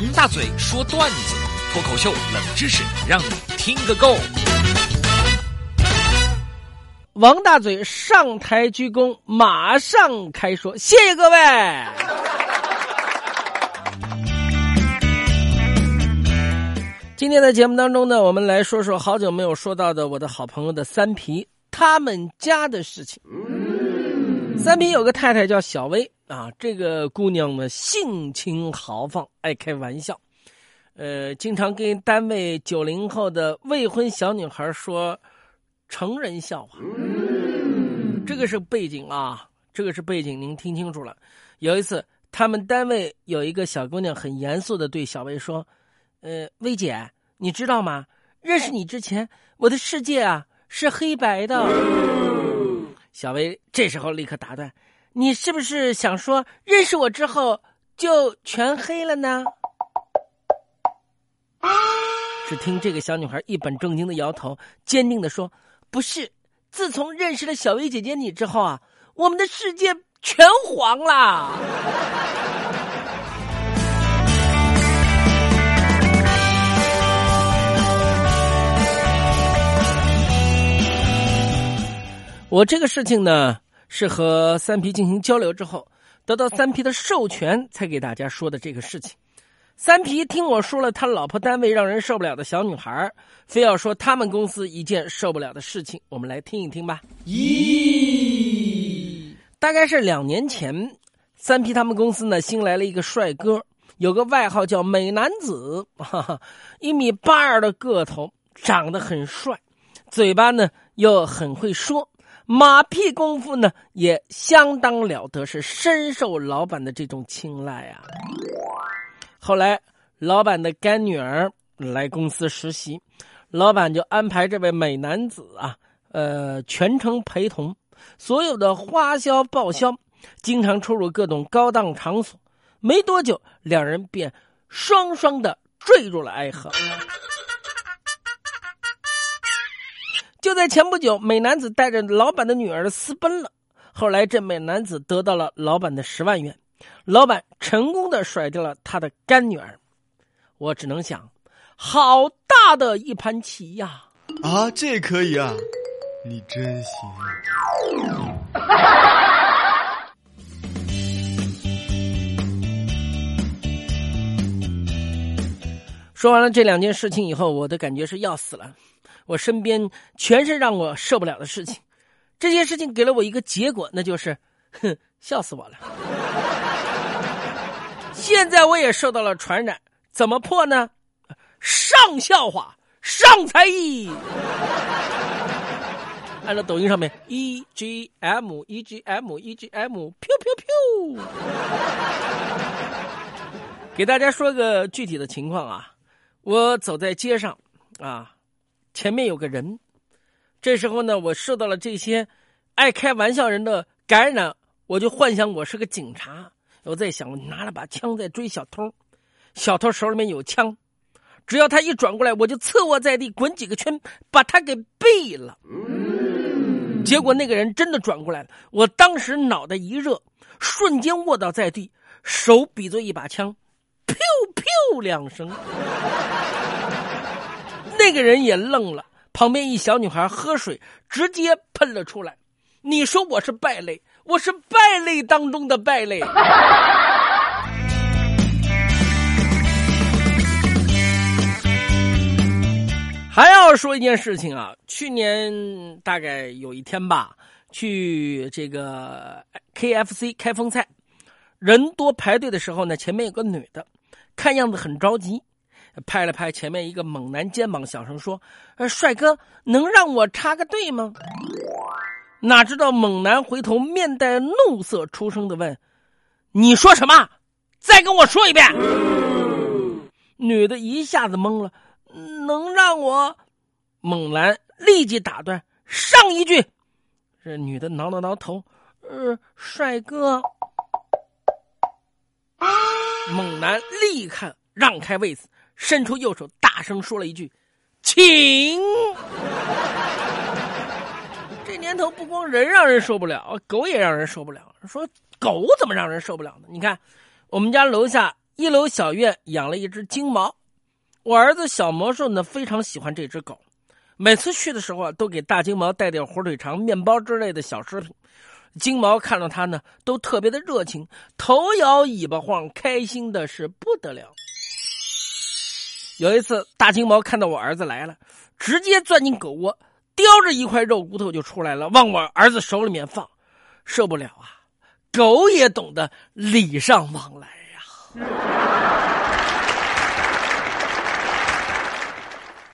王大嘴说段子，脱口秀冷知识，让你听个够。王大嘴上台鞠躬，马上开说，谢谢各位。今天的节目当中呢，我们来说说好久没有说到的我的好朋友的三皮他们家的事情。三皮有个太太叫小薇啊，这个姑娘呢性情豪放，爱开玩笑，呃，经常跟单位九零后的未婚小女孩说成人笑话。这个是背景啊，这个是背景，您听清楚了。有一次，他们单位有一个小姑娘很严肃的对小薇说。呃，薇姐，你知道吗？认识你之前，我的世界啊是黑白的。小薇这时候立刻打断：“你是不是想说，认识我之后就全黑了呢？”只听这个小女孩一本正经的摇头，坚定的说：“不是，自从认识了小薇姐姐你之后啊，我们的世界全黄了。”我这个事情呢，是和三皮进行交流之后，得到三皮的授权才给大家说的这个事情。三皮听我说了他老婆单位让人受不了的小女孩，非要说他们公司一件受不了的事情，我们来听一听吧。咦，大概是两年前，三皮他们公司呢新来了一个帅哥，有个外号叫美男子，哈哈，一米八二的个头，长得很帅，嘴巴呢又很会说。马屁功夫呢也相当了得，是深受老板的这种青睐啊。后来，老板的干女儿来公司实习，老板就安排这位美男子啊，呃，全程陪同，所有的花销报销，经常出入各种高档场所。没多久，两人便双双的坠入了爱河。就在前不久，美男子带着老板的女儿私奔了。后来，这美男子得到了老板的十万元，老板成功的甩掉了他的干女儿。我只能想，好大的一盘棋呀！啊，这可以啊，你真行。说完了这两件事情以后，我的感觉是要死了。我身边全是让我受不了的事情，这件事情给了我一个结果，那就是，哼，笑死我了。现在我也受到了传染，怎么破呢？上笑话，上才艺。按照抖音上面，E G M E G M E G M，飘飘飘。给大家说个具体的情况啊，我走在街上，啊。前面有个人，这时候呢，我受到了这些爱开玩笑人的感染，我就幻想我是个警察。我在想，我拿了把枪在追小偷，小偷手里面有枪，只要他一转过来，我就侧卧在地滚几个圈，把他给毙了。结果那个人真的转过来了，我当时脑袋一热，瞬间卧倒在地，手比作一把枪，噗噗两声。那个人也愣了，旁边一小女孩喝水，直接喷了出来。你说我是败类，我是败类当中的败类。还要说一件事情啊，去年大概有一天吧，去这个 KFC 开封菜，人多排队的时候呢，前面有个女的，看样子很着急。拍了拍前面一个猛男肩膀，小声说：“呃，帅哥，能让我插个队吗？”哪知道猛男回头面带怒色，出声的问：“你说什么？再跟我说一遍。”女的一下子懵了，能让我？猛男立即打断：“上一句。”这女的挠挠挠头：“呃，帅哥。”猛男立刻让开位子。伸出右手，大声说了一句：“请。”这年头不光人让人受不了，狗也让人受不了。说狗怎么让人受不了呢？你看，我们家楼下一楼小院养了一只金毛，我儿子小魔兽呢非常喜欢这只狗，每次去的时候啊，都给大金毛带点火腿肠、面包之类的小食品。金毛看到他呢，都特别的热情，头摇尾巴晃，开心的是不得了。有一次，大金毛看到我儿子来了，直接钻进狗窝，叼着一块肉骨头就出来了，往我儿子手里面放。受不了啊！狗也懂得礼尚往来呀。